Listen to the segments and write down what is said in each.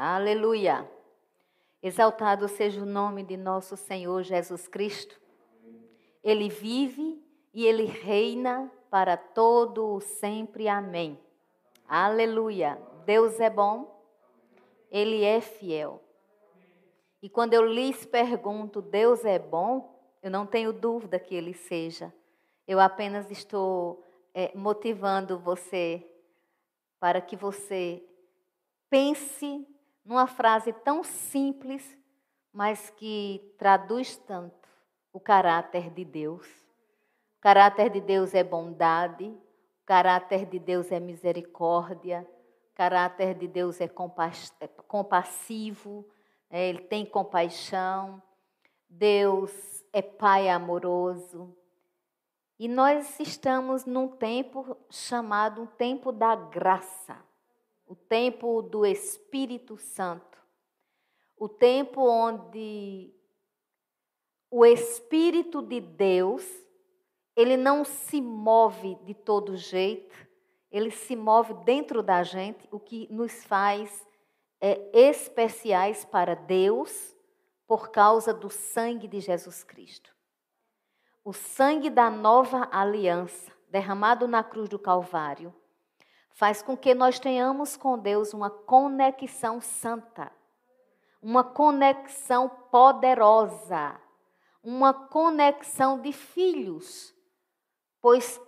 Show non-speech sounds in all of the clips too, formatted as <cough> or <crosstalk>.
Aleluia. Exaltado seja o nome de nosso Senhor Jesus Cristo. Ele vive e ele reina para todo o sempre. Amém. Aleluia. Deus é bom. Ele é fiel. E quando eu lhes pergunto, Deus é bom, eu não tenho dúvida que ele seja. Eu apenas estou é, motivando você para que você pense numa frase tão simples, mas que traduz tanto o caráter de Deus. O caráter de Deus é bondade, o caráter de Deus é misericórdia, o caráter de Deus é, é compassivo, é, ele tem compaixão. Deus é Pai amoroso. E nós estamos num tempo chamado um tempo da graça o tempo do Espírito Santo, o tempo onde o Espírito de Deus, ele não se move de todo jeito, ele se move dentro da gente, o que nos faz é, especiais para Deus por causa do sangue de Jesus Cristo. O sangue da nova aliança, derramado na cruz do Calvário, faz com que nós tenhamos com Deus uma conexão santa, uma conexão poderosa, uma conexão de filhos, pois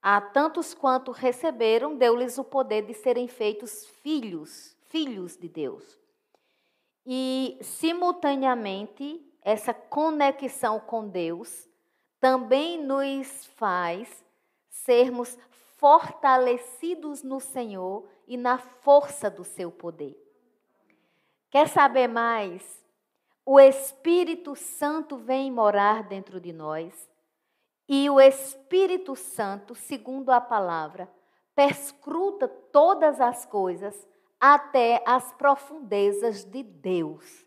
a tantos quanto receberam, deu-lhes o poder de serem feitos filhos, filhos de Deus. E, simultaneamente, essa conexão com Deus também nos faz sermos fortalecidos no Senhor e na força do seu poder. Quer saber mais? O Espírito Santo vem morar dentro de nós e o Espírito Santo, segundo a palavra, perscruta todas as coisas até as profundezas de Deus.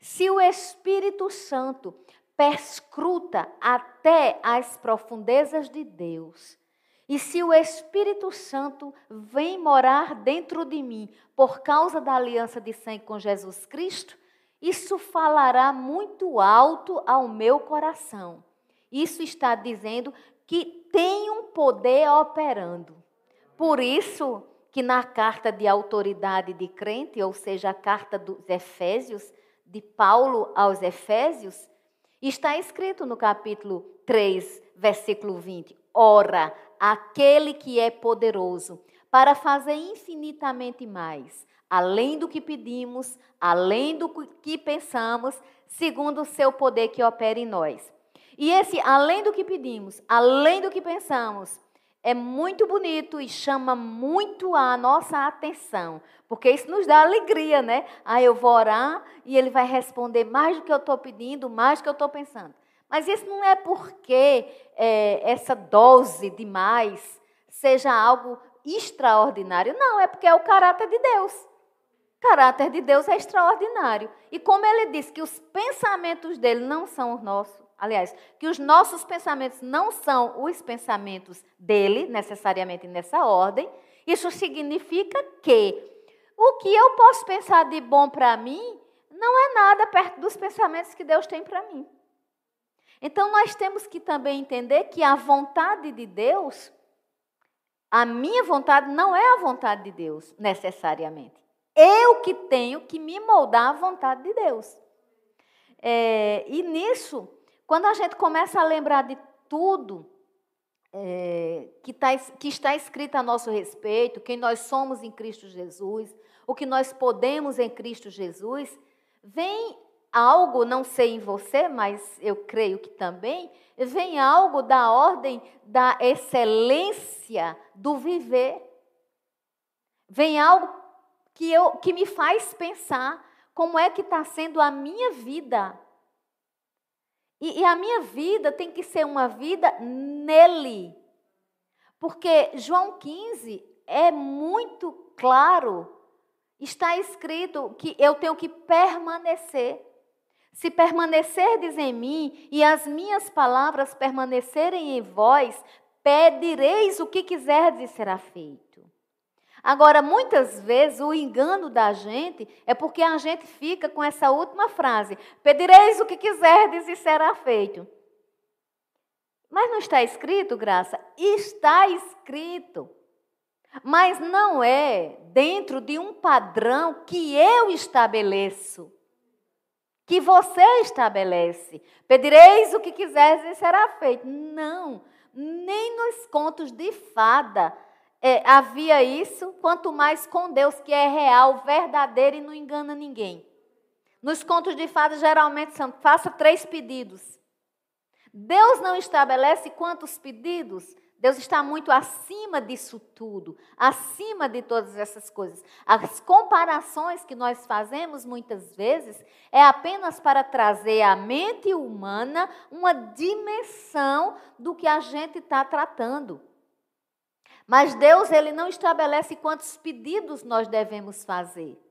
Se o Espírito Santo perscruta até as profundezas de Deus, e se o Espírito Santo vem morar dentro de mim por causa da aliança de sangue com Jesus Cristo, isso falará muito alto ao meu coração. Isso está dizendo que tem um poder operando. Por isso que na carta de autoridade de crente, ou seja, a carta dos Efésios, de Paulo aos Efésios, está escrito no capítulo 3, versículo 20: Ora, aquele que é poderoso para fazer infinitamente mais, além do que pedimos, além do que pensamos, segundo o seu poder que opera em nós. E esse além do que pedimos, além do que pensamos, é muito bonito e chama muito a nossa atenção, porque isso nos dá alegria, né? Ah, eu vou orar e ele vai responder mais do que eu estou pedindo, mais do que eu estou pensando. Mas isso não é porque é, essa dose demais seja algo extraordinário. Não, é porque é o caráter de Deus. O caráter de Deus é extraordinário. E como ele diz que os pensamentos dele não são os nossos, aliás, que os nossos pensamentos não são os pensamentos dele, necessariamente nessa ordem, isso significa que o que eu posso pensar de bom para mim não é nada perto dos pensamentos que Deus tem para mim. Então nós temos que também entender que a vontade de Deus, a minha vontade não é a vontade de Deus, necessariamente. Eu que tenho que me moldar à vontade de Deus. É, e nisso, quando a gente começa a lembrar de tudo é, que, tá, que está escrito a nosso respeito, quem nós somos em Cristo Jesus, o que nós podemos em Cristo Jesus, vem algo, não sei em você, mas eu creio que também, vem algo da ordem da excelência do viver. Vem algo que, eu, que me faz pensar como é que está sendo a minha vida. E, e a minha vida tem que ser uma vida nele. Porque João 15 é muito claro, está escrito que eu tenho que permanecer. Se permanecerdes em mim e as minhas palavras permanecerem em vós, pedireis o que quiserdes e será feito. Agora, muitas vezes, o engano da gente é porque a gente fica com essa última frase: Pedireis o que quiserdes e será feito. Mas não está escrito, graça? Está escrito. Mas não é dentro de um padrão que eu estabeleço, que você estabelece. Pedireis o que quiseres e será feito. Não, nem nos contos de fada é, havia isso, quanto mais com Deus, que é real, verdadeiro e não engana ninguém. Nos contos de fada, geralmente são: faça três pedidos. Deus não estabelece quantos pedidos, Deus está muito acima disso tudo, acima de todas essas coisas. As comparações que nós fazemos muitas vezes é apenas para trazer à mente humana uma dimensão do que a gente está tratando. Mas Deus ele não estabelece quantos pedidos nós devemos fazer.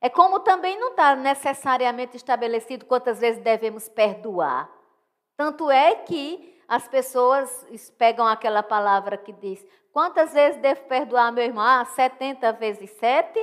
É como também não está necessariamente estabelecido quantas vezes devemos perdoar. Tanto é que as pessoas pegam aquela palavra que diz: quantas vezes devo perdoar meu irmão? Ah, 70 vezes 7?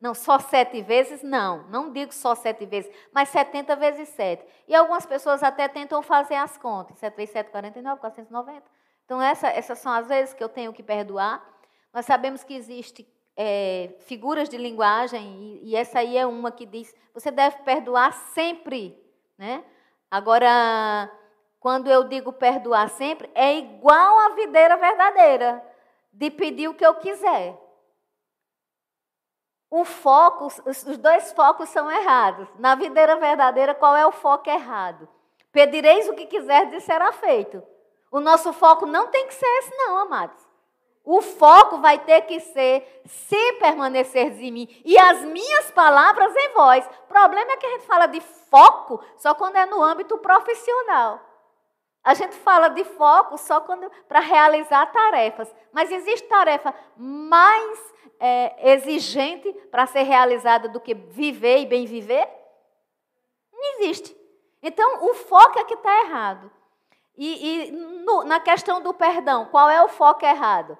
Não, só sete vezes? Não, não digo só sete vezes, mas 70 vezes 7. E algumas pessoas até tentam fazer as contas. 7 vezes 7, 49, 490. Então, essa, essas são as vezes que eu tenho que perdoar. Nós sabemos que existe é, figuras de linguagem, e, e, essa aí é uma que diz: você deve perdoar sempre. Né? Agora, quando eu digo perdoar sempre, é igual a videira verdadeira, de pedir o que eu quiser. O foco, os dois focos são errados. Na videira verdadeira, qual é o foco errado? Pedireis o que quiser e será feito. O nosso foco não tem que ser esse, não, amados. O foco vai ter que ser se permaneceres em mim e as minhas palavras em vós. O problema é que a gente fala de foco só quando é no âmbito profissional. A gente fala de foco só para realizar tarefas. Mas existe tarefa mais é, exigente para ser realizada do que viver e bem viver? Não existe. Então, o foco é que está errado. E, e no, na questão do perdão, qual é o foco errado?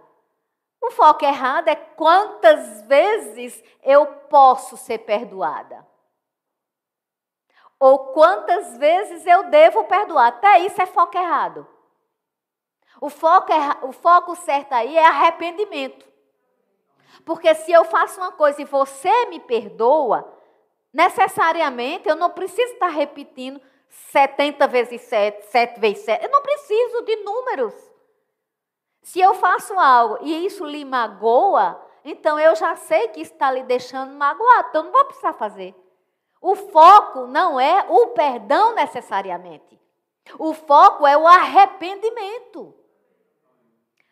O foco errado é quantas vezes eu posso ser perdoada. Ou quantas vezes eu devo perdoar. Até isso é foco errado. O foco, o foco certo aí é arrependimento. Porque se eu faço uma coisa e você me perdoa, necessariamente eu não preciso estar repetindo 70 vezes 7, 7 vezes 7. Eu não preciso de números. Se eu faço algo e isso lhe magoa, então eu já sei que está lhe deixando magoado, então não vou precisar fazer. O foco não é o perdão necessariamente. O foco é o arrependimento.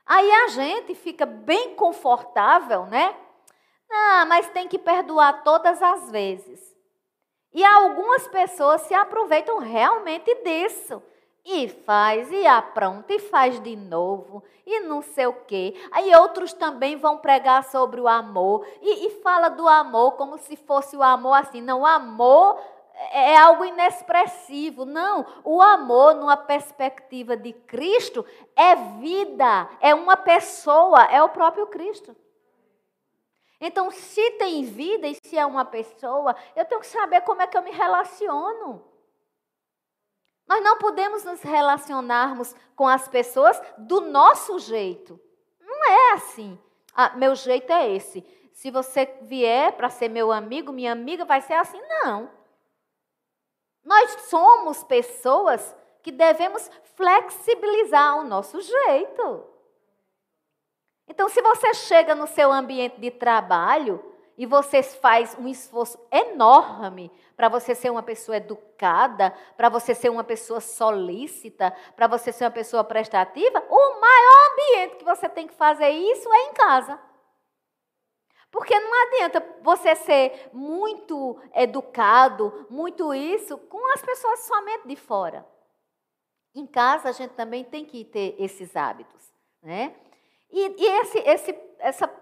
Aí a gente fica bem confortável, né? Ah, mas tem que perdoar todas as vezes. E algumas pessoas se aproveitam realmente disso. E faz, e apronta, e faz de novo, e não sei o quê. Aí outros também vão pregar sobre o amor, e, e fala do amor como se fosse o amor assim. Não, o amor é algo inexpressivo. Não, o amor, numa perspectiva de Cristo, é vida, é uma pessoa, é o próprio Cristo. Então, se tem vida e se é uma pessoa, eu tenho que saber como é que eu me relaciono. Nós não podemos nos relacionarmos com as pessoas do nosso jeito. Não é assim. Ah, meu jeito é esse. Se você vier para ser meu amigo, minha amiga, vai ser assim. Não. Nós somos pessoas que devemos flexibilizar o nosso jeito. Então, se você chega no seu ambiente de trabalho e você faz um esforço enorme para você ser uma pessoa educada, para você ser uma pessoa solícita, para você ser uma pessoa prestativa, o maior ambiente que você tem que fazer isso é em casa. Porque não adianta você ser muito educado, muito isso, com as pessoas somente de fora. Em casa a gente também tem que ter esses hábitos, né? E, e esse, esse, essa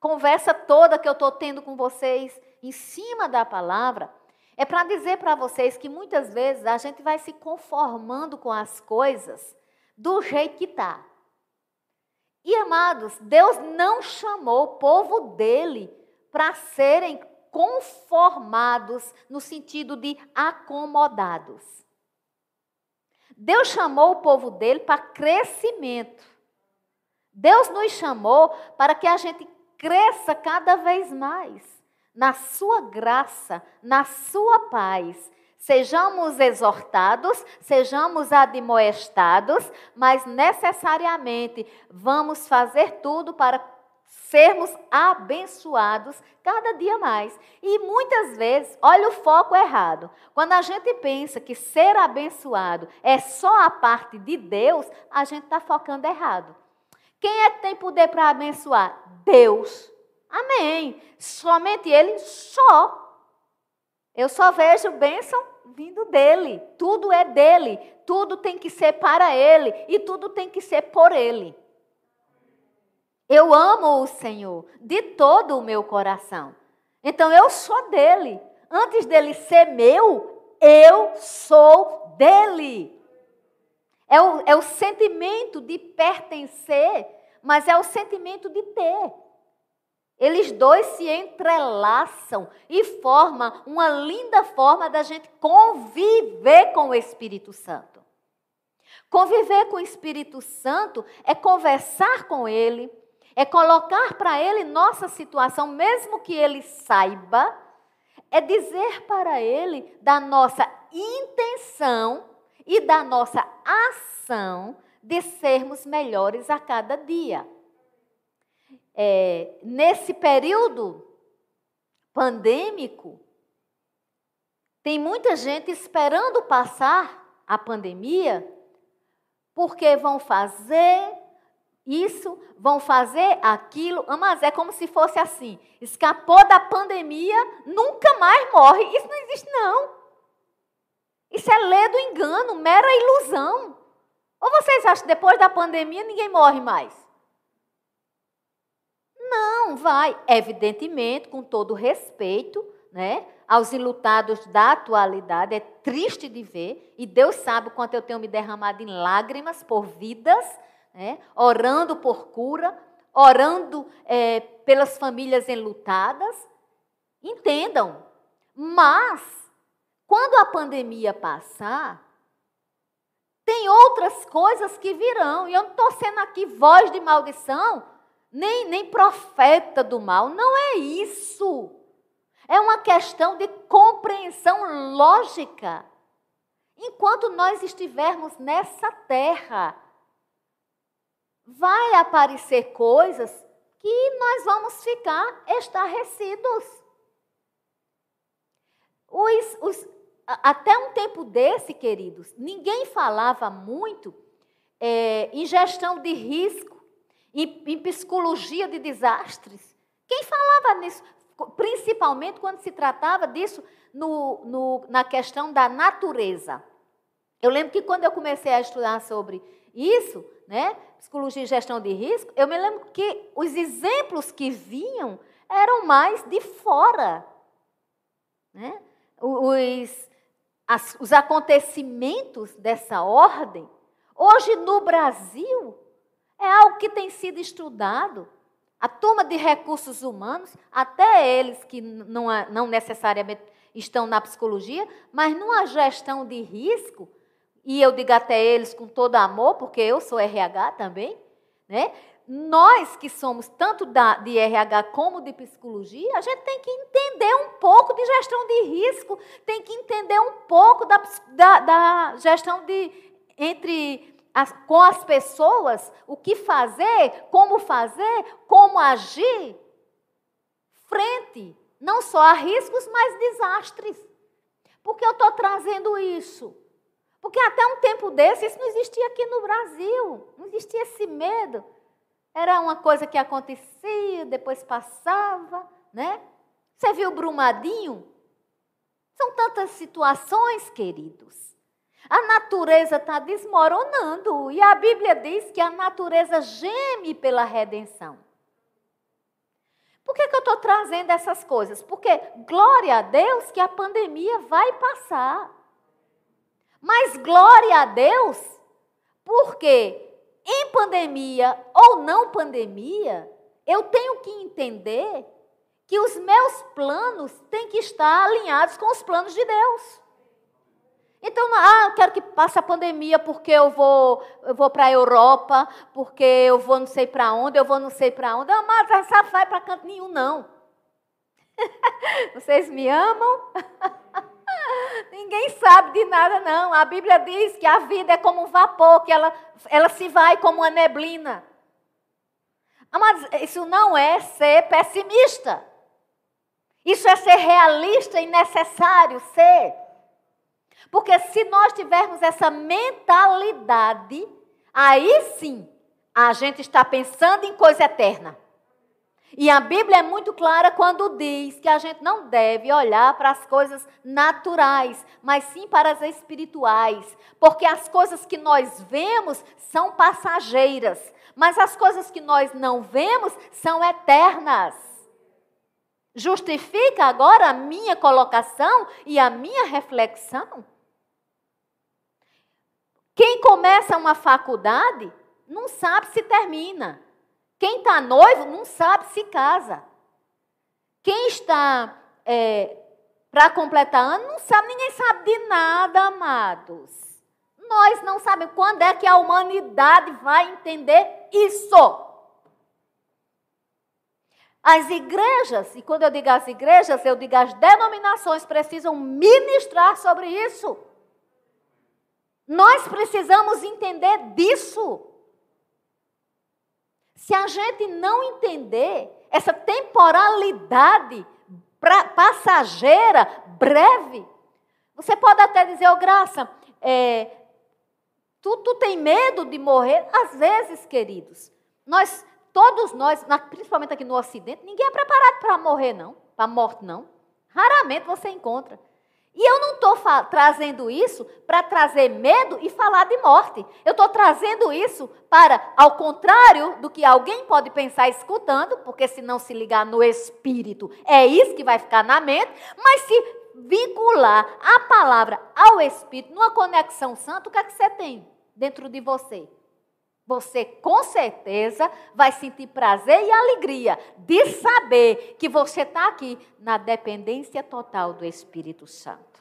conversa toda que eu estou tendo com vocês em cima da palavra é para dizer para vocês que muitas vezes a gente vai se conformando com as coisas do jeito que está. E amados, Deus não chamou o povo dele para serem conformados no sentido de acomodados. Deus chamou o povo dele para crescimento. Deus nos chamou para que a gente cresça cada vez mais na sua graça, na sua paz. Sejamos exortados, sejamos admoestados, mas necessariamente vamos fazer tudo para sermos abençoados cada dia mais. E muitas vezes, olha o foco errado. Quando a gente pensa que ser abençoado é só a parte de Deus, a gente está focando errado. Quem é que tem poder para abençoar? Deus. Amém. Somente Ele, só. Eu só vejo bênção vindo dele. Tudo é dele. Tudo tem que ser para Ele. E tudo tem que ser por Ele. Eu amo o Senhor de todo o meu coração. Então eu sou dele. Antes dele ser meu, eu sou dele. É o, é o sentimento de pertencer, mas é o sentimento de ter. Eles dois se entrelaçam e formam uma linda forma da gente conviver com o Espírito Santo. Conviver com o Espírito Santo é conversar com ele, é colocar para ele nossa situação, mesmo que ele saiba, é dizer para ele da nossa intenção e da nossa ação de sermos melhores a cada dia. É, nesse período pandêmico, tem muita gente esperando passar a pandemia, porque vão fazer isso, vão fazer aquilo, mas é como se fosse assim: escapou da pandemia, nunca mais morre. Isso não existe, não. Isso é ler do engano, mera ilusão. Ou vocês acham que depois da pandemia ninguém morre mais? Não, vai. Evidentemente, com todo respeito, né? Aos ilutados da atualidade, é triste de ver, e Deus sabe o quanto eu tenho me derramado em lágrimas por vidas né? orando por cura, orando é, pelas famílias enlutadas. Entendam, mas quando a pandemia passar, tem outras coisas que virão. E eu não estou sendo aqui voz de maldição, nem, nem profeta do mal. Não é isso. É uma questão de compreensão lógica. Enquanto nós estivermos nessa terra, vai aparecer coisas que nós vamos ficar estarrecidos. Os, os, até um tempo desse, queridos, ninguém falava muito é, em gestão de risco, em, em psicologia de desastres. Quem falava nisso? Principalmente quando se tratava disso no, no, na questão da natureza. Eu lembro que quando eu comecei a estudar sobre isso, né, psicologia e gestão de risco, eu me lembro que os exemplos que vinham eram mais de fora. Né? Os, as, os acontecimentos dessa ordem, hoje no Brasil, é algo que tem sido estudado. A turma de recursos humanos, até eles que não, não necessariamente estão na psicologia, mas numa gestão de risco, e eu digo até eles com todo amor, porque eu sou RH também, né? Nós que somos tanto da, de RH como de psicologia, a gente tem que entender um pouco de gestão de risco, tem que entender um pouco da, da, da gestão de entre as, com as pessoas, o que fazer, como fazer, como agir frente não só a riscos, mas desastres. Por que eu estou trazendo isso? Porque até um tempo desse, isso não existia aqui no Brasil. Não existia esse medo. Era uma coisa que acontecia, depois passava, né? Você viu Brumadinho? São tantas situações, queridos. A natureza está desmoronando. E a Bíblia diz que a natureza geme pela redenção. Por que, que eu estou trazendo essas coisas? Porque, glória a Deus, que a pandemia vai passar. Mas glória a Deus, porque em pandemia ou não pandemia, eu tenho que entender que os meus planos têm que estar alinhados com os planos de Deus. Então, ah, quero que passe a pandemia porque eu vou, eu vou para a Europa, porque eu vou não sei para onde, eu vou não sei para onde. Mas essa vai para canto nenhum, não. <laughs> Vocês me amam? <laughs> Ninguém sabe de nada, não. A Bíblia diz que a vida é como um vapor, que ela, ela se vai como uma neblina. Mas isso não é ser pessimista. Isso é ser realista e necessário ser. Porque se nós tivermos essa mentalidade, aí sim a gente está pensando em coisa eterna. E a Bíblia é muito clara quando diz que a gente não deve olhar para as coisas naturais, mas sim para as espirituais. Porque as coisas que nós vemos são passageiras, mas as coisas que nós não vemos são eternas. Justifica agora a minha colocação e a minha reflexão? Quem começa uma faculdade não sabe se termina. Quem está noivo não sabe se casa. Quem está é, para completar ano não sabe, ninguém sabe de nada, amados. Nós não sabemos quando é que a humanidade vai entender isso. As igrejas, e quando eu digo as igrejas, eu digo as denominações, precisam ministrar sobre isso. Nós precisamos entender disso. Se a gente não entender essa temporalidade passageira, breve, você pode até dizer, ô oh, Graça, é, tu, tu tem medo de morrer? Às vezes, queridos, nós, todos nós, principalmente aqui no Ocidente, ninguém é preparado para morrer, não, para morte, não. Raramente você encontra. E eu não estou trazendo isso para trazer medo e falar de morte. Eu estou trazendo isso para, ao contrário do que alguém pode pensar escutando, porque se não se ligar no espírito, é isso que vai ficar na mente, mas se vincular a palavra ao espírito, numa conexão santa, o que é que você tem dentro de você? Você com certeza vai sentir prazer e alegria de saber que você está aqui na dependência total do Espírito Santo.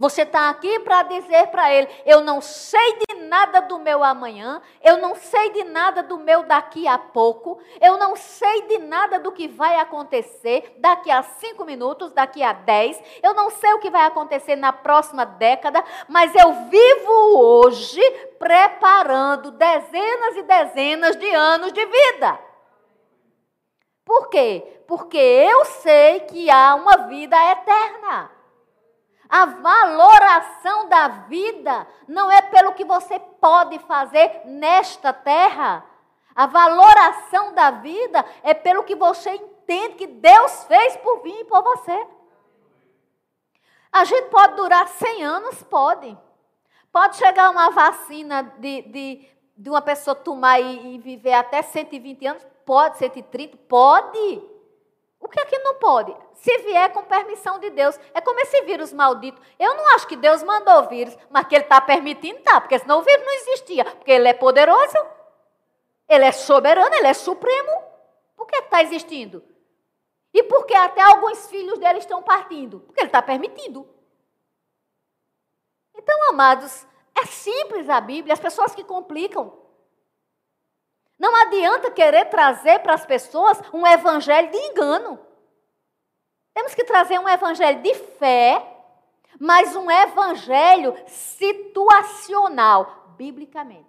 Você está aqui para dizer para ele: eu não sei de nada do meu amanhã, eu não sei de nada do meu daqui a pouco, eu não sei de nada do que vai acontecer daqui a cinco minutos, daqui a dez, eu não sei o que vai acontecer na próxima década, mas eu vivo hoje preparando dezenas e dezenas de anos de vida. Por quê? Porque eu sei que há uma vida eterna. A valoração da vida não é pelo que você pode fazer nesta terra. A valoração da vida é pelo que você entende que Deus fez por mim e por você. A gente pode durar 100 anos? Pode. Pode chegar uma vacina de, de, de uma pessoa tomar e, e viver até 120 anos? Pode, 130? Pode. O que é que não pode? Se vier com permissão de Deus. É como esse vírus maldito. Eu não acho que Deus mandou o vírus, mas que Ele está permitindo, tá. Porque senão o vírus não existia. Porque Ele é poderoso, Ele é soberano, Ele é supremo. Por que está existindo? E por que até alguns filhos dele estão partindo? Porque Ele está permitindo. Então, amados, é simples a Bíblia, as pessoas que complicam. Não adianta querer trazer para as pessoas um evangelho de engano. Temos que trazer um evangelho de fé, mas um evangelho situacional, biblicamente.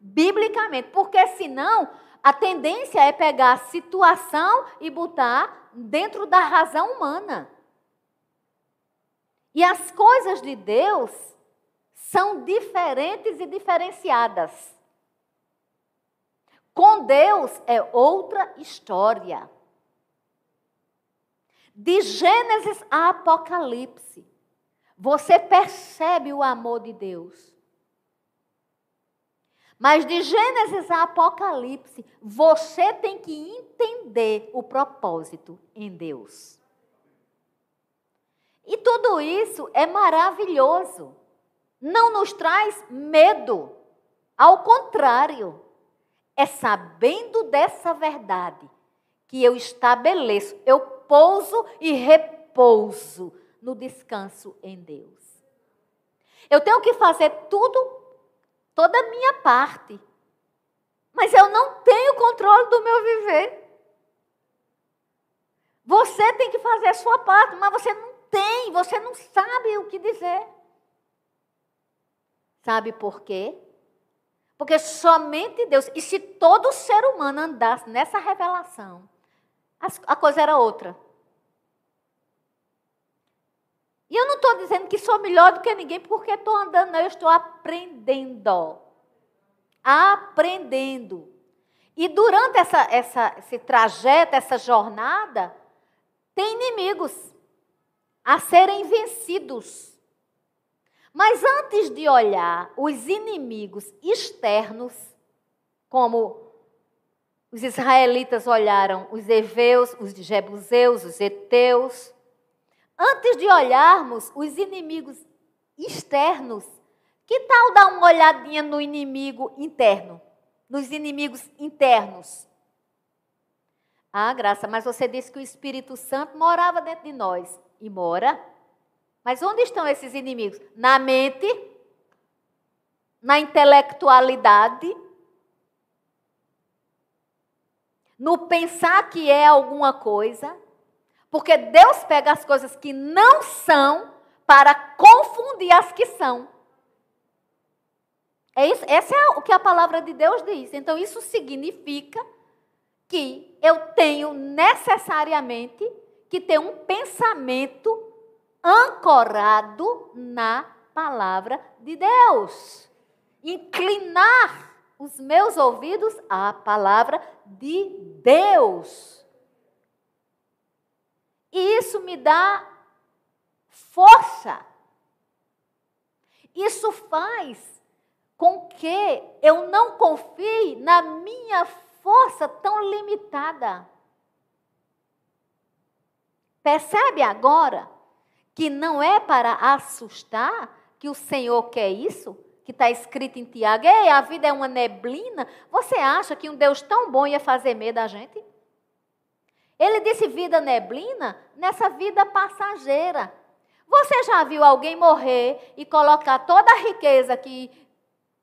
Biblicamente, porque senão a tendência é pegar a situação e botar dentro da razão humana. E as coisas de Deus são diferentes e diferenciadas. Com Deus é outra história. De Gênesis a Apocalipse, você percebe o amor de Deus. Mas de Gênesis a Apocalipse, você tem que entender o propósito em Deus. E tudo isso é maravilhoso. Não nos traz medo. Ao contrário, é sabendo dessa verdade que eu estabeleço, eu pouso e repouso no descanso em Deus. Eu tenho que fazer tudo, toda a minha parte, mas eu não tenho controle do meu viver. Você tem que fazer a sua parte, mas você não tem, você não sabe o que dizer. Sabe por quê? Porque somente Deus, e se todo ser humano andasse nessa revelação, a coisa era outra. E eu não estou dizendo que sou melhor do que ninguém porque estou andando, não, eu estou aprendendo. Aprendendo. E durante essa, essa, esse trajeto, essa jornada, tem inimigos a serem vencidos. Mas antes de olhar os inimigos externos, como os israelitas olharam os heveus, os jebuseus, os eteus, antes de olharmos os inimigos externos, que tal dar uma olhadinha no inimigo interno, nos inimigos internos? Ah, graça, mas você disse que o Espírito Santo morava dentro de nós. E mora. Mas onde estão esses inimigos? Na mente, na intelectualidade, no pensar que é alguma coisa, porque Deus pega as coisas que não são para confundir as que são. É isso, essa é o que a palavra de Deus diz. Então, isso significa que eu tenho necessariamente que ter um pensamento ancorado na palavra de Deus. Inclinar os meus ouvidos à palavra de Deus. E isso me dá força. Isso faz com que eu não confie na minha força tão limitada. Percebe agora que não é para assustar que o Senhor quer isso? Que está escrito em Tiago, Ei, a vida é uma neblina. Você acha que um Deus tão bom ia fazer medo a gente? Ele disse vida neblina nessa vida passageira. Você já viu alguém morrer e colocar toda a riqueza que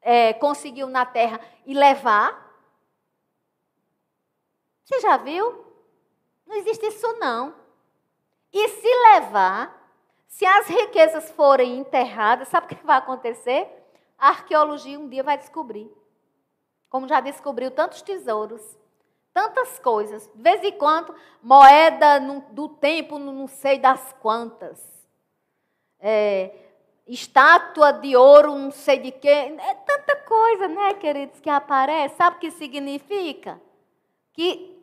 é, conseguiu na terra e levar? Você já viu? Não existe isso não. E se levar, se as riquezas forem enterradas, sabe o que vai acontecer? A arqueologia um dia vai descobrir. Como já descobriu tantos tesouros, tantas coisas. De vez em quando, moeda do tempo, não sei das quantas. É, estátua de ouro, não sei de quê. É tanta coisa, né, queridos, que aparece. Sabe o que significa? Que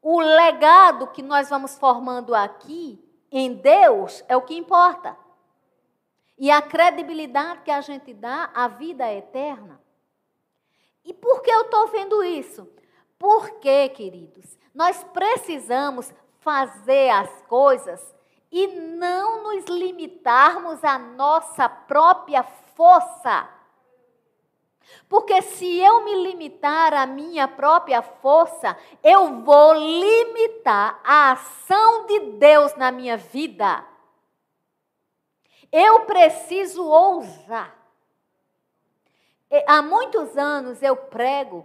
o legado que nós vamos formando aqui em Deus é o que importa. E a credibilidade que a gente dá à vida eterna. E por que eu estou vendo isso? Porque, queridos, nós precisamos fazer as coisas e não nos limitarmos à nossa própria força. Porque se eu me limitar à minha própria força, eu vou limitar a ação de Deus na minha vida. Eu preciso ousar. Há muitos anos eu prego,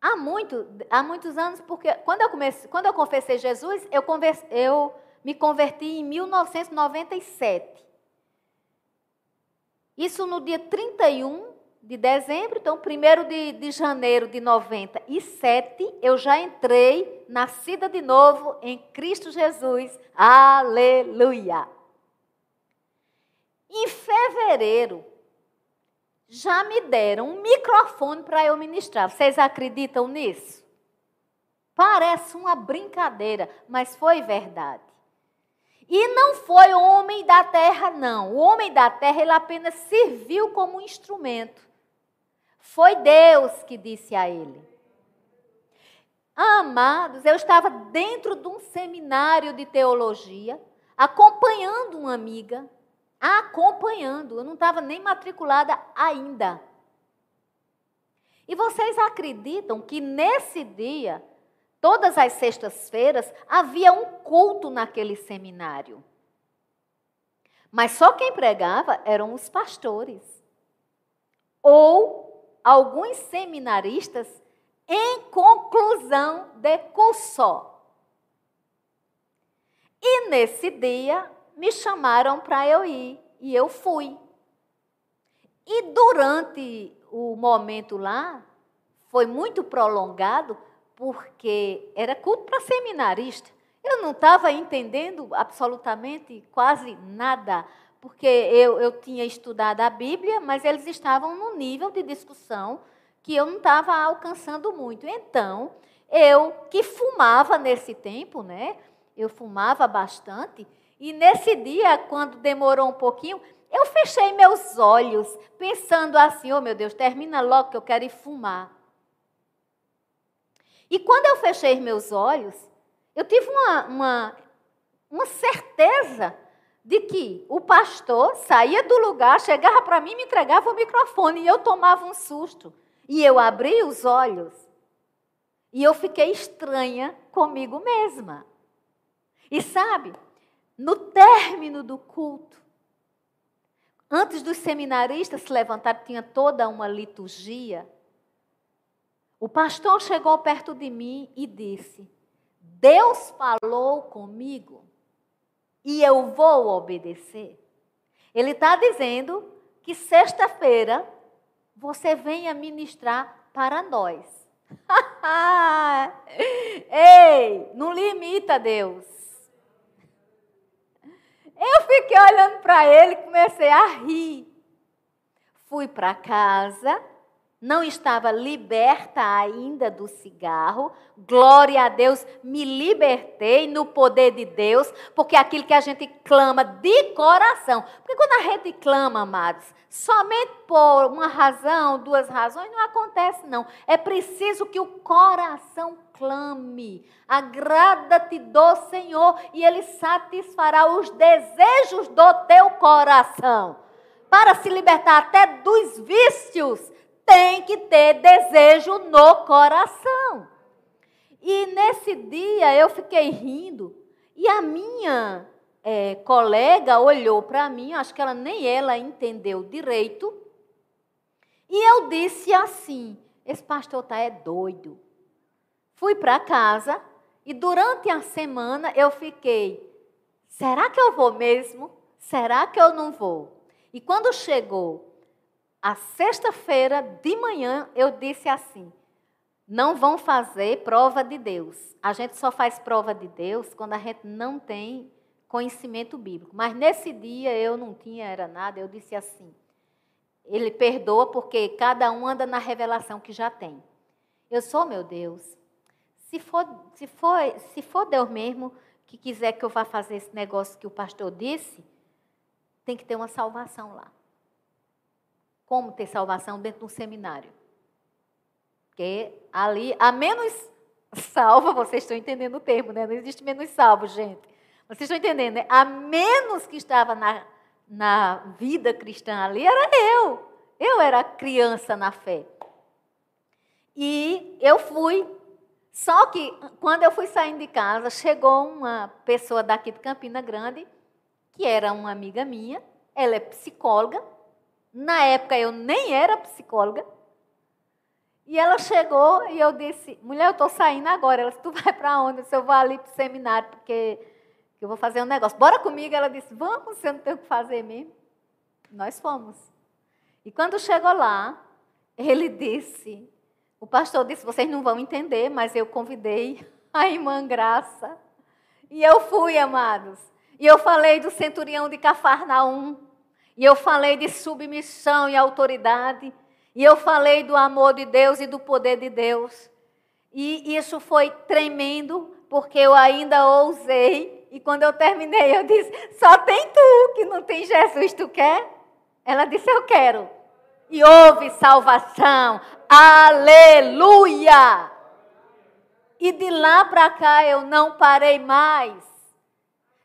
há, muito, há muitos anos, porque quando eu, comecei, quando eu confessei Jesus, eu, converse, eu me converti em 1997. Isso no dia 31 de dezembro, então, 1 de, de janeiro de 97, eu já entrei, nascida de novo em Cristo Jesus. Aleluia! Em fevereiro, já me deram um microfone para eu ministrar. Vocês acreditam nisso? Parece uma brincadeira, mas foi verdade. E não foi homem da terra, não. O homem da terra, ele apenas serviu como instrumento. Foi Deus que disse a ele. Amados, eu estava dentro de um seminário de teologia, acompanhando uma amiga, acompanhando, eu não estava nem matriculada ainda. E vocês acreditam que nesse dia, todas as sextas-feiras, havia um culto naquele seminário? Mas só quem pregava eram os pastores. Ou alguns seminaristas em conclusão de curso. E nesse dia me chamaram para eu ir e eu fui. E durante o momento lá, foi muito prolongado, porque era culto para seminarista. Eu não estava entendendo absolutamente quase nada, porque eu, eu tinha estudado a Bíblia, mas eles estavam num nível de discussão que eu não estava alcançando muito. Então, eu que fumava nesse tempo, né? Eu fumava bastante, e nesse dia, quando demorou um pouquinho, eu fechei meus olhos, pensando assim: oh meu Deus, termina logo que eu quero ir fumar. E quando eu fechei meus olhos, eu tive uma, uma, uma certeza de que o pastor saía do lugar, chegava para mim, me entregava o microfone e eu tomava um susto. E eu abri os olhos e eu fiquei estranha comigo mesma. E sabe, no término do culto, antes dos seminaristas se levantarem, tinha toda uma liturgia. O pastor chegou perto de mim e disse: Deus falou comigo e eu vou obedecer. Ele está dizendo que sexta-feira você venha ministrar para nós. <laughs> Ei, não limita Deus. Eu fiquei olhando para ele e comecei a rir. Fui para casa, não estava liberta ainda do cigarro. Glória a Deus, me libertei no poder de Deus, porque é aquilo que a gente clama de coração. Porque quando a gente clama, amados, somente por uma razão, duas razões, não acontece, não. É preciso que o coração clame. Agrada-te do Senhor e Ele satisfará os desejos do teu coração. Para se libertar até dos vícios, tem que ter desejo no coração. E nesse dia eu fiquei rindo e a minha é, colega olhou para mim, acho que ela nem ela entendeu direito, e eu disse assim: esse pastor tá é doido. Fui para casa e durante a semana eu fiquei: será que eu vou mesmo? Será que eu não vou? E quando chegou a sexta-feira de manhã, eu disse assim: não vão fazer prova de Deus. A gente só faz prova de Deus quando a gente não tem conhecimento bíblico. Mas nesse dia eu não tinha era nada, eu disse assim: Ele perdoa porque cada um anda na revelação que já tem. Eu sou meu Deus. Se for, se for, se for Deus mesmo que quiser que eu vá fazer esse negócio que o pastor disse, tem que ter uma salvação lá como ter salvação dentro de um seminário. Porque ali, a menos salva, <laughs> vocês estão entendendo o termo, né? Não existe menos salvo, gente. Vocês estão entendendo, né? A menos que estava na, na vida cristã ali, era eu. Eu era criança na fé. E eu fui. Só que, quando eu fui saindo de casa, chegou uma pessoa daqui de Campina Grande, que era uma amiga minha. Ela é psicóloga. Na época eu nem era psicóloga. E ela chegou e eu disse: mulher, eu estou saindo agora. Ela disse: tu vai para onde? Eu eu vou ali para o seminário, porque eu vou fazer um negócio. Bora comigo. Ela disse: vamos, você não tem o que fazer mesmo. Nós fomos. E quando chegou lá, ele disse: o pastor disse: vocês não vão entender, mas eu convidei a irmã Graça. E eu fui, amados. E eu falei do centurião de Cafarnaum. E eu falei de submissão e autoridade. E eu falei do amor de Deus e do poder de Deus. E isso foi tremendo, porque eu ainda ousei. E quando eu terminei, eu disse: Só tem tu que não tem Jesus, tu quer? Ela disse: Eu quero. E houve salvação. Aleluia! E de lá para cá eu não parei mais.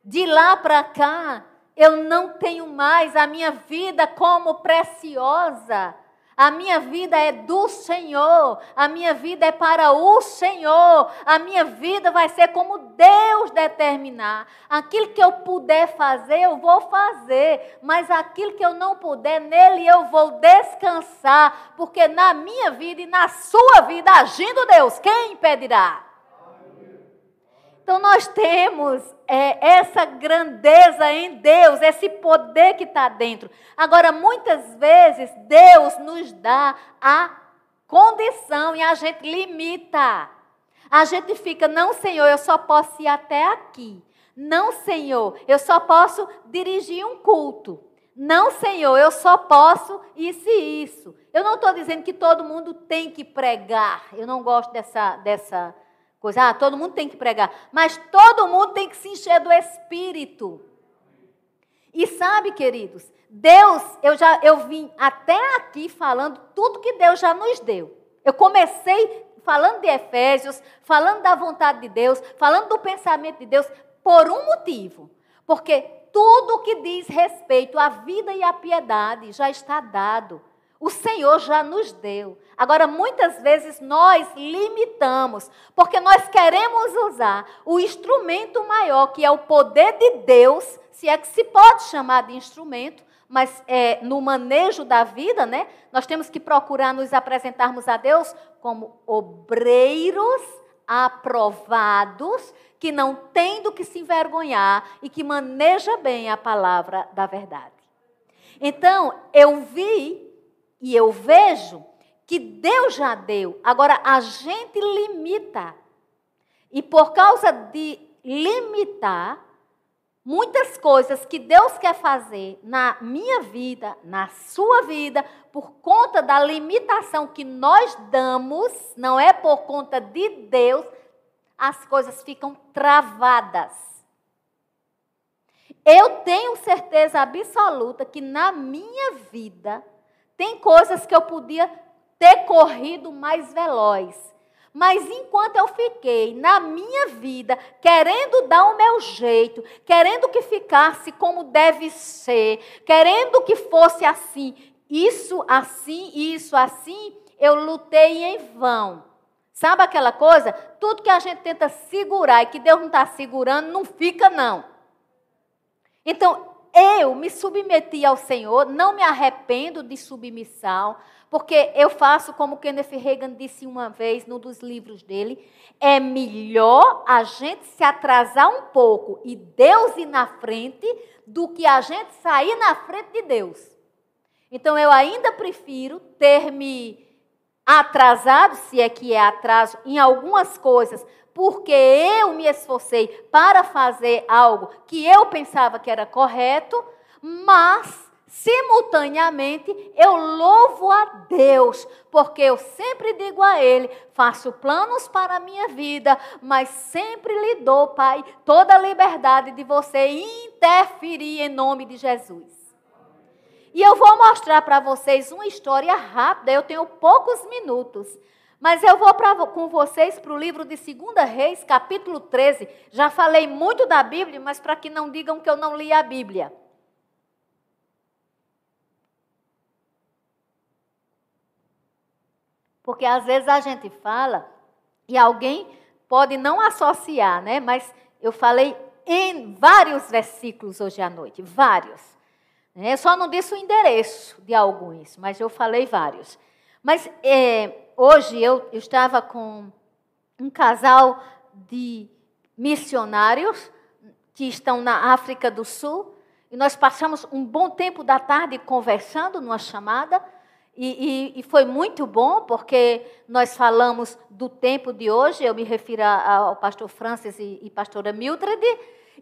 De lá para cá eu não tenho mais a minha vida como preciosa. A minha vida é do Senhor, a minha vida é para o Senhor, a minha vida vai ser como Deus determinar. Aquilo que eu puder fazer, eu vou fazer, mas aquilo que eu não puder, nele eu vou descansar, porque na minha vida e na sua vida, agindo Deus, quem impedirá? Então nós temos é, essa grandeza em Deus, esse poder que está dentro. Agora, muitas vezes, Deus nos dá a condição e a gente limita. A gente fica, não, Senhor, eu só posso ir até aqui. Não, Senhor, eu só posso dirigir um culto. Não, Senhor, eu só posso isso e isso. Eu não estou dizendo que todo mundo tem que pregar. Eu não gosto dessa, dessa coisa. Ah, todo mundo tem que pregar. Mas todo mundo tem que se encher do Espírito. E sabe, queridos, Deus, eu já eu vim até aqui falando tudo que Deus já nos deu. Eu comecei falando de Efésios, falando da vontade de Deus, falando do pensamento de Deus, por um motivo. Porque tudo que diz respeito à vida e à piedade já está dado. O Senhor já nos deu. Agora, muitas vezes nós limitamos, porque nós queremos usar o instrumento maior, que é o poder de Deus, se é que se pode chamar de instrumento, mas é, no manejo da vida, né, nós temos que procurar nos apresentarmos a Deus como obreiros aprovados, que não têm do que se envergonhar e que maneja bem a palavra da verdade. Então, eu vi e eu vejo que Deus já deu. Agora a gente limita. E por causa de limitar muitas coisas que Deus quer fazer na minha vida, na sua vida, por conta da limitação que nós damos, não é por conta de Deus, as coisas ficam travadas. Eu tenho certeza absoluta que na minha vida tem coisas que eu podia ter corrido mais veloz. Mas enquanto eu fiquei na minha vida, querendo dar o meu jeito, querendo que ficasse como deve ser, querendo que fosse assim, isso assim, isso assim, eu lutei em vão. Sabe aquela coisa? Tudo que a gente tenta segurar e que Deus não está segurando, não fica, não. Então, eu me submeti ao Senhor, não me arrependo de submissão, porque eu faço como Kenneth Reagan disse uma vez num dos livros dele, é melhor a gente se atrasar um pouco e Deus ir na frente do que a gente sair na frente de Deus. Então eu ainda prefiro ter me atrasado, se é que é atraso, em algumas coisas, porque eu me esforcei para fazer algo que eu pensava que era correto, mas simultaneamente eu louvo a Deus, porque eu sempre digo a Ele: faço planos para a minha vida, mas sempre lhe dou, Pai, toda a liberdade de você interferir em nome de Jesus. E eu vou mostrar para vocês uma história rápida, eu tenho poucos minutos. Mas eu vou pra, com vocês para o livro de 2 Reis, capítulo 13. Já falei muito da Bíblia, mas para que não digam que eu não li a Bíblia. Porque às vezes a gente fala e alguém pode não associar, né? Mas eu falei em vários versículos hoje à noite, vários. Eu só não disse o endereço de alguns, mas eu falei vários. Mas é, hoje eu, eu estava com um casal de missionários que estão na África do Sul e nós passamos um bom tempo da tarde conversando numa chamada. E, e, e, foi muito bom, porque nós falamos do tempo de hoje, eu me refiro ao pastor Francis e, e pastora Mildred,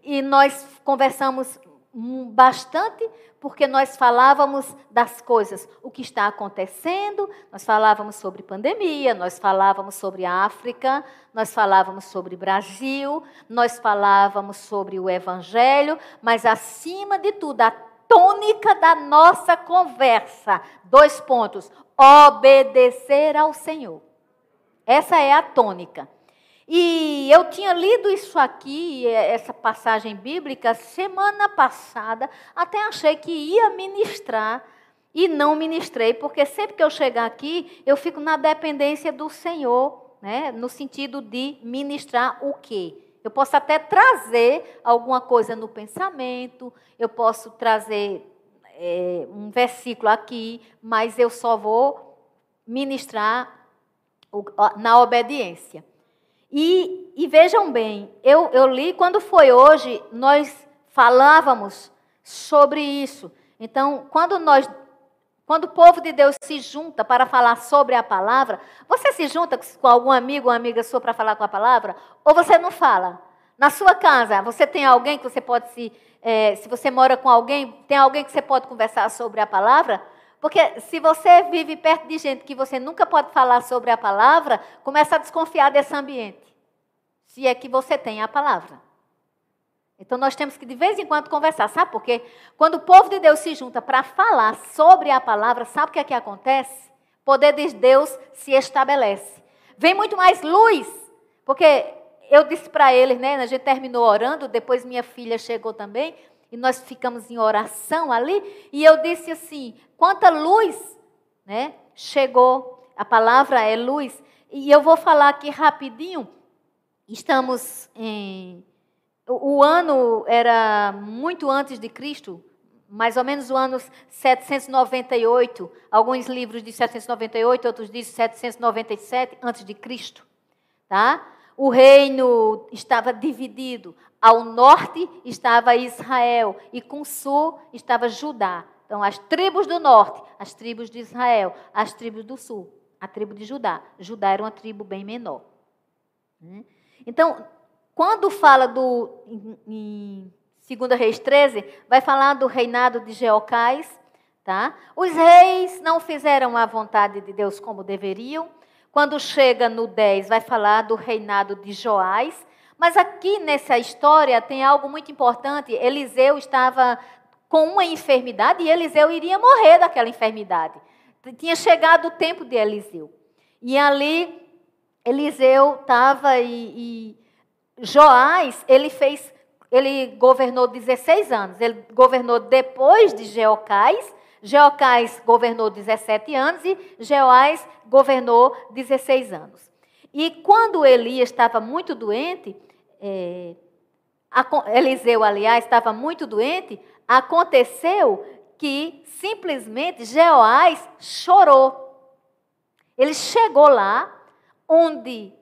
e nós conversamos bastante, porque nós falávamos das coisas, o que está acontecendo, nós falávamos sobre pandemia, nós falávamos sobre África, nós falávamos sobre Brasil, nós falávamos sobre o Evangelho, mas acima de tudo, a tônica da nossa conversa, dois pontos: obedecer ao Senhor. Essa é a tônica. E eu tinha lido isso aqui, essa passagem bíblica, semana passada, até achei que ia ministrar e não ministrei, porque sempre que eu chegar aqui, eu fico na dependência do Senhor, né? no sentido de ministrar o quê? Eu posso até trazer alguma coisa no pensamento, eu posso trazer é, um versículo aqui, mas eu só vou ministrar na obediência. E, e vejam bem, eu, eu li quando foi hoje, nós falávamos sobre isso. Então, quando nós quando o povo de Deus se junta para falar sobre a palavra, você se junta com algum amigo ou amiga sua para falar com a palavra? Ou você não fala? Na sua casa, você tem alguém que você pode se. É, se você mora com alguém, tem alguém que você pode conversar sobre a palavra? Porque se você vive perto de gente que você nunca pode falar sobre a palavra, começa a desconfiar desse ambiente. Se é que você tem a palavra. Então nós temos que de vez em quando conversar, sabe por quê? Quando o povo de Deus se junta para falar sobre a palavra, sabe o que é que acontece? O poder de Deus se estabelece. Vem muito mais luz, porque eu disse para eles, né, a gente terminou orando, depois minha filha chegou também, e nós ficamos em oração ali, e eu disse assim: quanta luz, né, chegou, a palavra é luz, e eu vou falar aqui rapidinho, estamos em o ano era muito antes de Cristo, mais ou menos o ano 798. Alguns livros dizem 798, outros dizem 797 antes de Cristo, tá? O reino estava dividido. Ao norte estava Israel e com o sul estava Judá. Então, as tribos do norte, as tribos de Israel, as tribos do sul, a tribo de Judá. Judá era uma tribo bem menor. Né? Então, quando fala do, em, 2 Reis 13, vai falar do reinado de Jeocais. Tá? Os reis não fizeram a vontade de Deus como deveriam. Quando chega no 10, vai falar do reinado de Joás. Mas aqui nessa história tem algo muito importante. Eliseu estava com uma enfermidade e Eliseu iria morrer daquela enfermidade. Tinha chegado o tempo de Eliseu. E ali Eliseu estava e, e Joás, ele fez, ele governou 16 anos. Ele governou depois de Jeocais. Jeocais governou 17 anos e Joás governou 16 anos. E quando Elias estava muito doente, é, Eliseu, aliás, estava muito doente, aconteceu que simplesmente Jeoás chorou. Ele chegou lá onde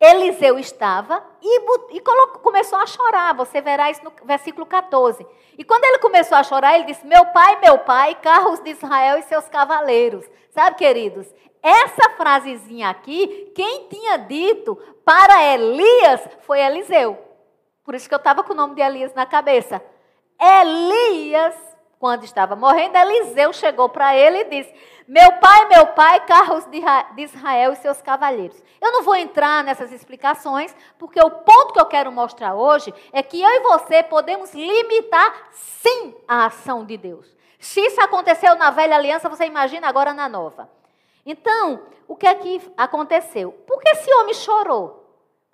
Eliseu estava e, e colocou, começou a chorar. Você verá isso no versículo 14. E quando ele começou a chorar, ele disse: Meu pai, meu pai, carros de Israel e seus cavaleiros. Sabe, queridos? Essa frasezinha aqui, quem tinha dito para Elias foi Eliseu. Por isso que eu estava com o nome de Elias na cabeça. Elias, quando estava morrendo, Eliseu chegou para ele e disse: meu pai, meu pai, carros de Israel e seus cavaleiros. Eu não vou entrar nessas explicações, porque o ponto que eu quero mostrar hoje é que eu e você podemos limitar, sim, a ação de Deus. Se isso aconteceu na velha aliança, você imagina agora na nova. Então, o que é que aconteceu? Por que esse homem chorou?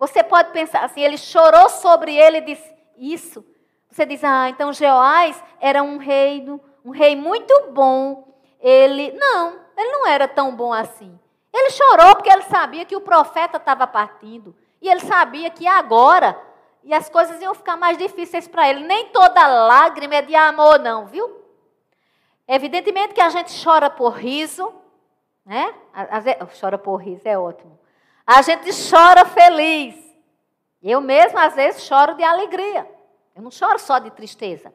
Você pode pensar assim, ele chorou sobre ele e disse isso. Você diz, ah, então Jeoás era um rei, um rei muito bom, ele. Não, ele não era tão bom assim. Ele chorou porque ele sabia que o profeta estava partindo. E ele sabia que agora e as coisas iam ficar mais difíceis para ele. Nem toda lágrima é de amor, não, viu? Evidentemente que a gente chora por riso, né? chora por riso, é ótimo. A gente chora feliz. Eu mesmo, às vezes, choro de alegria. Eu não choro só de tristeza.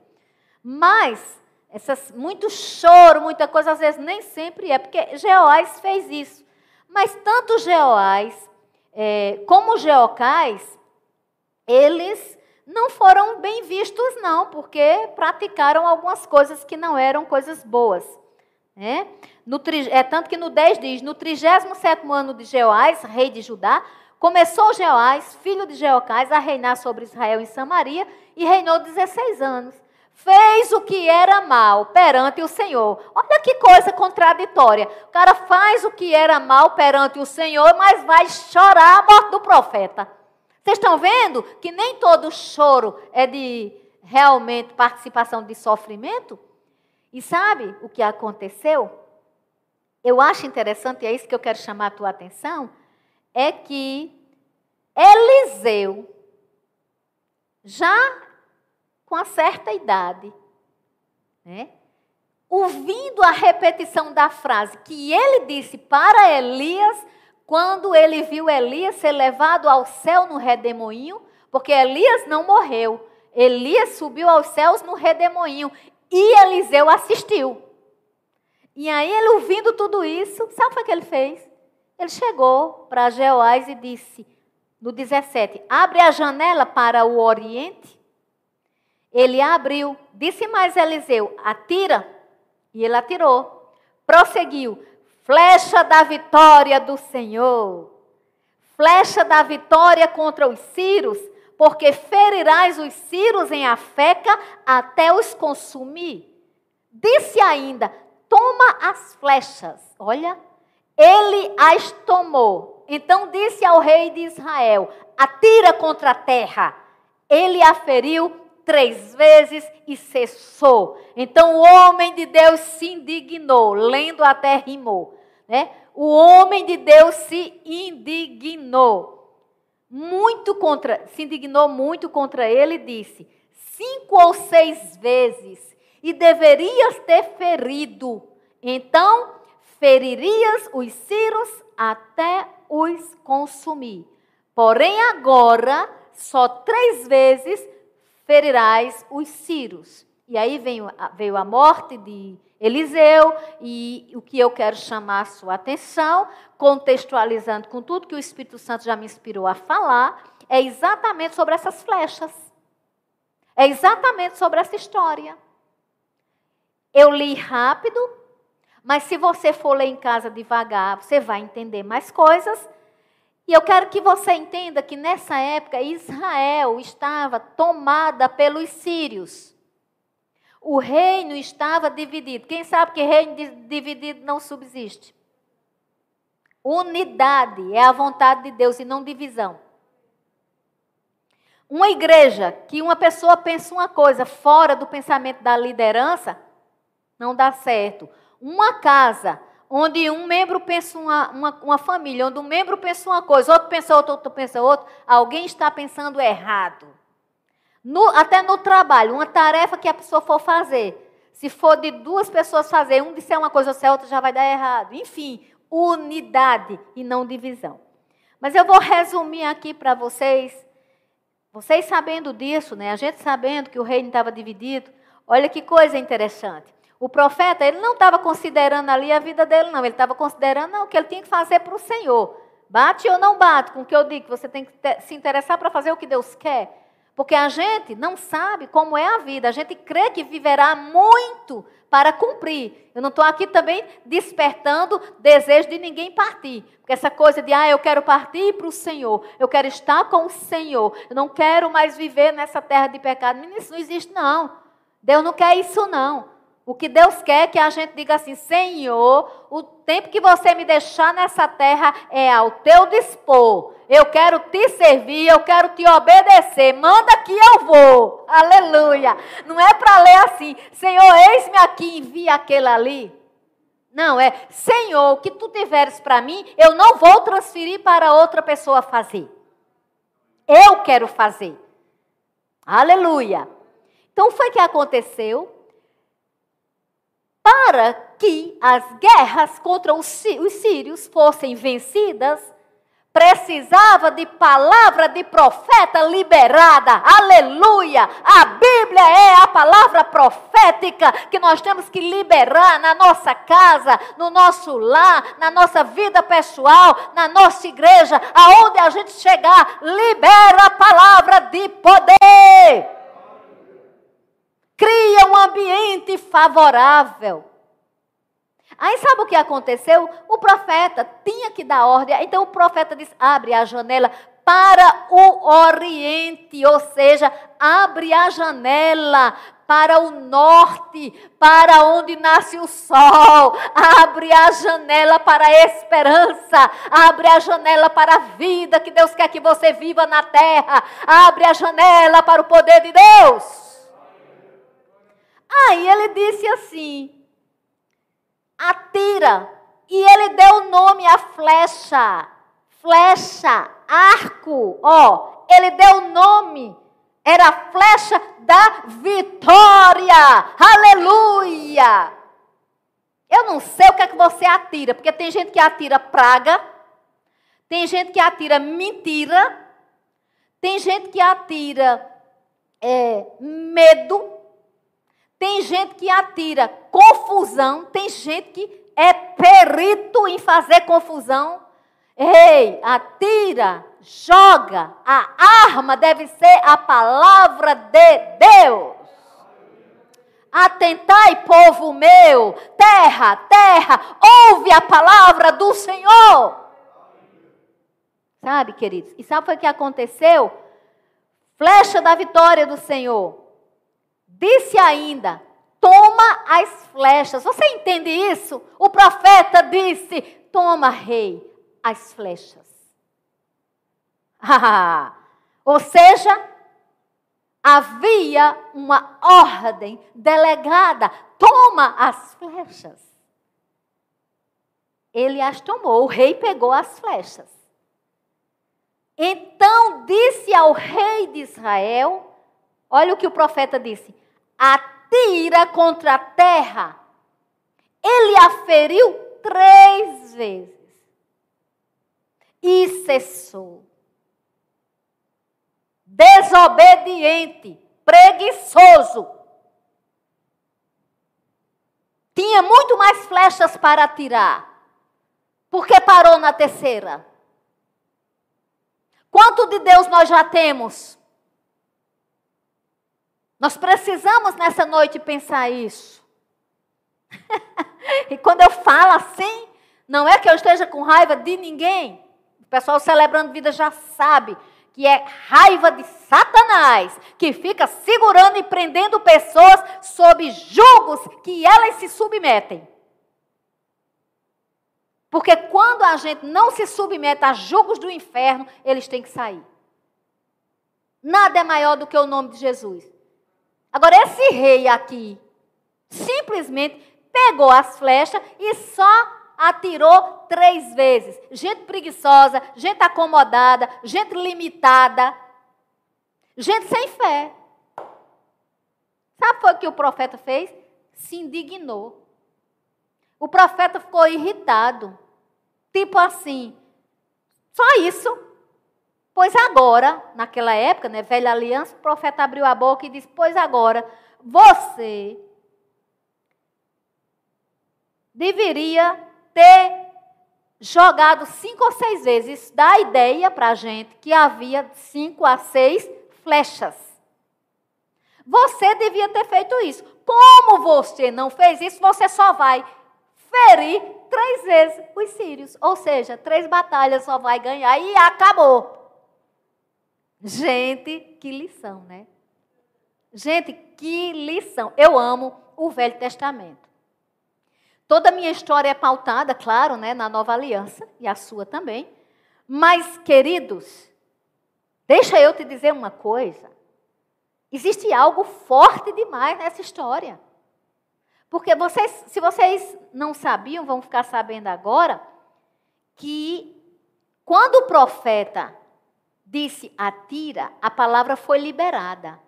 Mas essas, muito choro, muita coisa, às vezes nem sempre é, porque Geoás fez isso. Mas tanto Geoás é, como Geocais, eles não foram bem vistos, não, porque praticaram algumas coisas que não eram coisas boas. Né? No, é tanto que no 10 diz: no 37 ano de Jeoás, rei de Judá, começou Jeoás, filho de Jeocais, a reinar sobre Israel em Samaria e reinou 16 anos fez o que era mal perante o Senhor. Olha que coisa contraditória. O cara faz o que era mal perante o Senhor, mas vai chorar a morte do profeta. Vocês estão vendo que nem todo choro é de realmente participação de sofrimento? E sabe o que aconteceu? Eu acho interessante, e é isso que eu quero chamar a tua atenção, é que Eliseu, já com uma certa idade, né, ouvindo a repetição da frase que ele disse para Elias, quando ele viu Elias ser levado ao céu no redemoinho, porque Elias não morreu, Elias subiu aos céus no redemoinho e Eliseu assistiu. E aí ele ouvindo tudo isso, sabe o que ele fez? Ele chegou para Jeoás e disse, no 17, abre a janela para o oriente. Ele abriu, disse mais Eliseu, atira. E ele atirou. Prosseguiu, flecha da vitória do Senhor. Flecha da vitória contra os Círios, porque ferirás os Círios em Afeca até os consumir. Disse ainda, toma as flechas. Olha, ele as tomou. Então disse ao rei de Israel: atira contra a terra. Ele a feriu três vezes e cessou. Então o homem de Deus se indignou, lendo até rimou. Né? O homem de Deus se indignou. Muito contra, se indignou muito contra ele e disse: cinco ou seis vezes, e deverias ter ferido. Então feririas os ciros até os consumir. Porém, agora, só três vezes ferirás os ciros. E aí veio, veio a morte de Eliseu, e o que eu quero chamar a sua atenção, contextualizando com tudo que o Espírito Santo já me inspirou a falar, é exatamente sobre essas flechas. É exatamente sobre essa história. Eu li rápido, mas se você for ler em casa devagar, você vai entender mais coisas. E eu quero que você entenda que nessa época Israel estava tomada pelos sírios. O reino estava dividido. Quem sabe que reino dividido não subsiste? Unidade é a vontade de Deus e não divisão. Uma igreja que uma pessoa pensa uma coisa fora do pensamento da liderança, não dá certo. Uma casa onde um membro pensa uma, uma, uma, família, onde um membro pensa uma coisa, outro pensa outra, outro pensa outra, alguém está pensando errado. No, até no trabalho, uma tarefa que a pessoa for fazer, se for de duas pessoas fazer, um disser uma coisa, ou outra já vai dar errado. Enfim, unidade e não divisão. Mas eu vou resumir aqui para vocês, vocês sabendo disso, né? A gente sabendo que o reino estava dividido. Olha que coisa interessante. O profeta, ele não estava considerando ali a vida dele, não. Ele estava considerando não, o que ele tinha que fazer para o Senhor. Bate ou não bate com o que eu digo? Você tem que se interessar para fazer o que Deus quer. Porque a gente não sabe como é a vida. A gente crê que viverá muito para cumprir. Eu não estou aqui também despertando desejo de ninguém partir. Porque essa coisa de, ah, eu quero partir para o Senhor, eu quero estar com o Senhor, eu não quero mais viver nessa terra de pecado. Isso não existe, não. Deus não quer isso, não. O que Deus quer é que a gente diga assim: Senhor, o tempo que você me deixar nessa terra é ao teu dispor. Eu quero te servir, eu quero te obedecer. Manda que eu vou. Aleluia. Não é para ler assim: Senhor, eis-me aqui, envia aquele ali. Não, é Senhor, o que tu tiveres para mim, eu não vou transferir para outra pessoa fazer. Eu quero fazer. Aleluia. Então foi que aconteceu para que as guerras contra os sírios fossem vencidas, precisava de palavra de profeta liberada. Aleluia! A Bíblia é a palavra profética que nós temos que liberar na nossa casa, no nosso lar, na nossa vida pessoal, na nossa igreja, aonde a gente chegar, libera a palavra de poder cria um ambiente favorável. Aí sabe o que aconteceu? O profeta tinha que dar ordem. Então o profeta diz: abre a janela para o oriente, ou seja, abre a janela para o norte, para onde nasce o sol. Abre a janela para a esperança. Abre a janela para a vida que Deus quer que você viva na terra. Abre a janela para o poder de Deus. Aí ele disse assim: atira. E ele deu o nome à flecha. Flecha, arco. Ó, ele deu o nome. Era a flecha da vitória. Aleluia. Eu não sei o que é que você atira, porque tem gente que atira praga, tem gente que atira mentira, tem gente que atira é, medo, tem gente que atira confusão, tem gente que é perito em fazer confusão. Ei, atira, joga, a arma deve ser a palavra de Deus. Atentai, povo meu, terra, terra, ouve a palavra do Senhor. Sabe, queridos? E sabe o que aconteceu? Flecha da vitória do Senhor. Disse ainda: toma as flechas. Você entende isso? O profeta disse: toma, rei, as flechas. <laughs> Ou seja, havia uma ordem delegada: toma as flechas. Ele as tomou, o rei pegou as flechas. Então disse ao rei de Israel: olha o que o profeta disse: atira contra a terra. Ele a feriu três vezes e cessou. Desobediente, preguiçoso. Tinha muito mais flechas para atirar. Porque parou na terceira? Quanto de Deus nós já temos? Nós precisamos nessa noite pensar isso. <laughs> e quando eu falo assim, não é que eu esteja com raiva de ninguém. O pessoal celebrando vida já sabe que é raiva de Satanás, que fica segurando e prendendo pessoas sob julgos que elas se submetem. Porque quando a gente não se submete a julgos do inferno, eles têm que sair. Nada é maior do que o nome de Jesus. Agora, esse rei aqui, simplesmente pegou as flechas e só atirou três vezes. Gente preguiçosa, gente acomodada, gente limitada, gente sem fé. Sabe o que o profeta fez? Se indignou. O profeta ficou irritado. Tipo assim, só isso. Pois agora, naquela época, né, velha aliança, o profeta abriu a boca e disse: Pois agora, você deveria ter jogado cinco ou seis vezes. Isso dá a ideia para a gente que havia cinco a seis flechas. Você devia ter feito isso. Como você não fez isso, você só vai ferir três vezes os sírios. Ou seja, três batalhas só vai ganhar e acabou. Gente, que lição, né? Gente, que lição. Eu amo o Velho Testamento. Toda a minha história é pautada, claro, né, na Nova Aliança, e a sua também. Mas, queridos, deixa eu te dizer uma coisa. Existe algo forte demais nessa história. Porque vocês, se vocês não sabiam, vão ficar sabendo agora, que quando o profeta disse atira, a palavra foi liberada.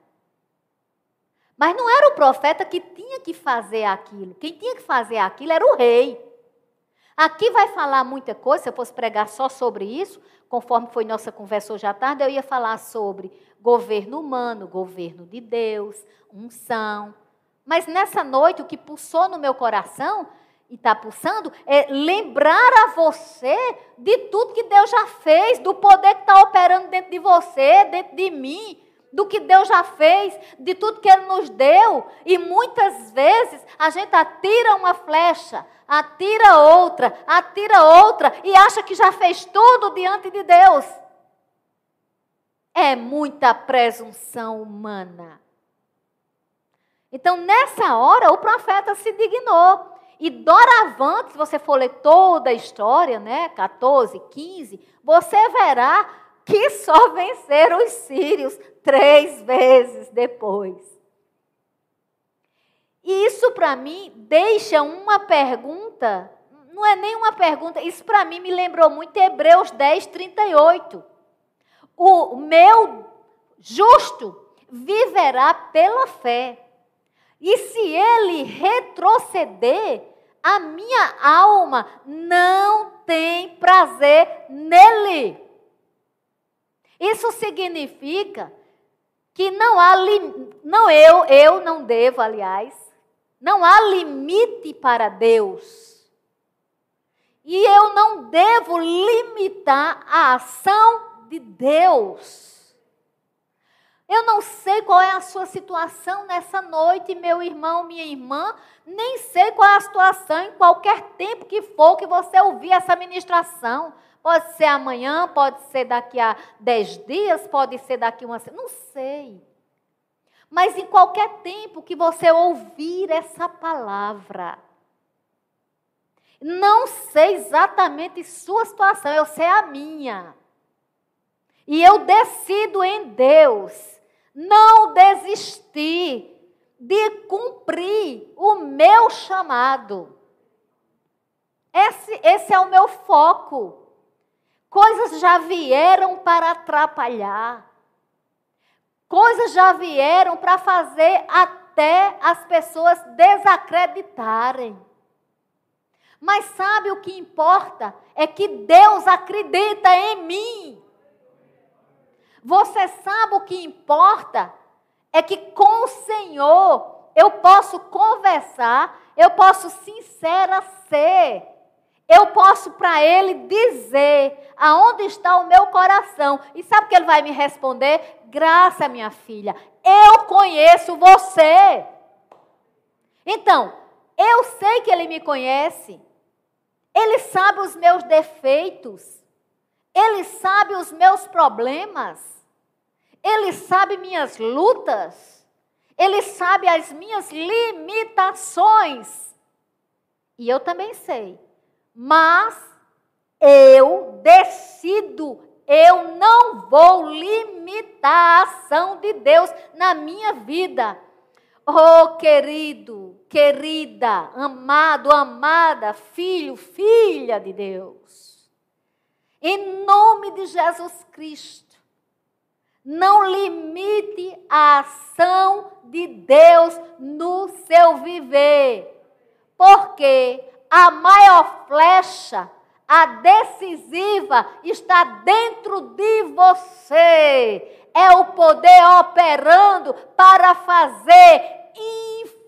Mas não era o profeta que tinha que fazer aquilo. Quem tinha que fazer aquilo era o rei. Aqui vai falar muita coisa, se eu fosse pregar só sobre isso, conforme foi nossa conversa hoje à tarde, eu ia falar sobre governo humano, governo de Deus, unção, mas nessa noite, o que pulsou no meu coração e está pulsando é lembrar a você de tudo que Deus já fez, do poder que está operando dentro de você, dentro de mim, do que Deus já fez, de tudo que Ele nos deu. E muitas vezes a gente atira uma flecha, atira outra, atira outra e acha que já fez tudo diante de Deus. É muita presunção humana. Então, nessa hora, o profeta se dignou. E doravante, se você for ler toda a história, né, 14, 15, você verá que só venceram os sírios três vezes depois. E isso para mim deixa uma pergunta, não é nem uma pergunta, isso para mim me lembrou muito Hebreus 10, 38. O meu justo viverá pela fé. E se ele retroceder, a minha alma não tem prazer nele. Isso significa que não há não eu, eu não devo, aliás, não há limite para Deus. E eu não devo limitar a ação de Deus. Eu não sei qual é a sua situação nessa noite, meu irmão, minha irmã, nem sei qual é a situação em qualquer tempo que for que você ouvir essa ministração. Pode ser amanhã, pode ser daqui a dez dias, pode ser daqui a uma semana, não sei. Mas em qualquer tempo que você ouvir essa palavra, não sei exatamente sua situação, eu sei a minha. E eu decido em Deus não desistir de cumprir o meu chamado. Esse, esse é o meu foco. Coisas já vieram para atrapalhar. Coisas já vieram para fazer até as pessoas desacreditarem. Mas sabe o que importa? É que Deus acredita em mim. Você sabe o que importa? É que com o Senhor eu posso conversar, eu posso sincera ser. Eu posso para ele dizer aonde está o meu coração. E sabe o que ele vai me responder? Graça, minha filha, eu conheço você. Então, eu sei que ele me conhece. Ele sabe os meus defeitos. Ele sabe os meus problemas. Ele sabe minhas lutas. Ele sabe as minhas limitações. E eu também sei mas eu decido, eu não vou limitar a ação de Deus na minha vida. Oh, querido, querida, amado, amada, filho, filha de Deus. Em nome de Jesus Cristo, não limite a ação de Deus no seu viver. Porque a maior flecha, a decisiva, está dentro de você. É o poder operando para fazer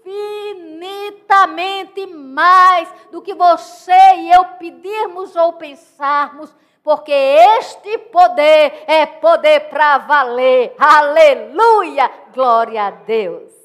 infinitamente mais do que você e eu pedirmos ou pensarmos, porque este poder é poder para valer. Aleluia! Glória a Deus.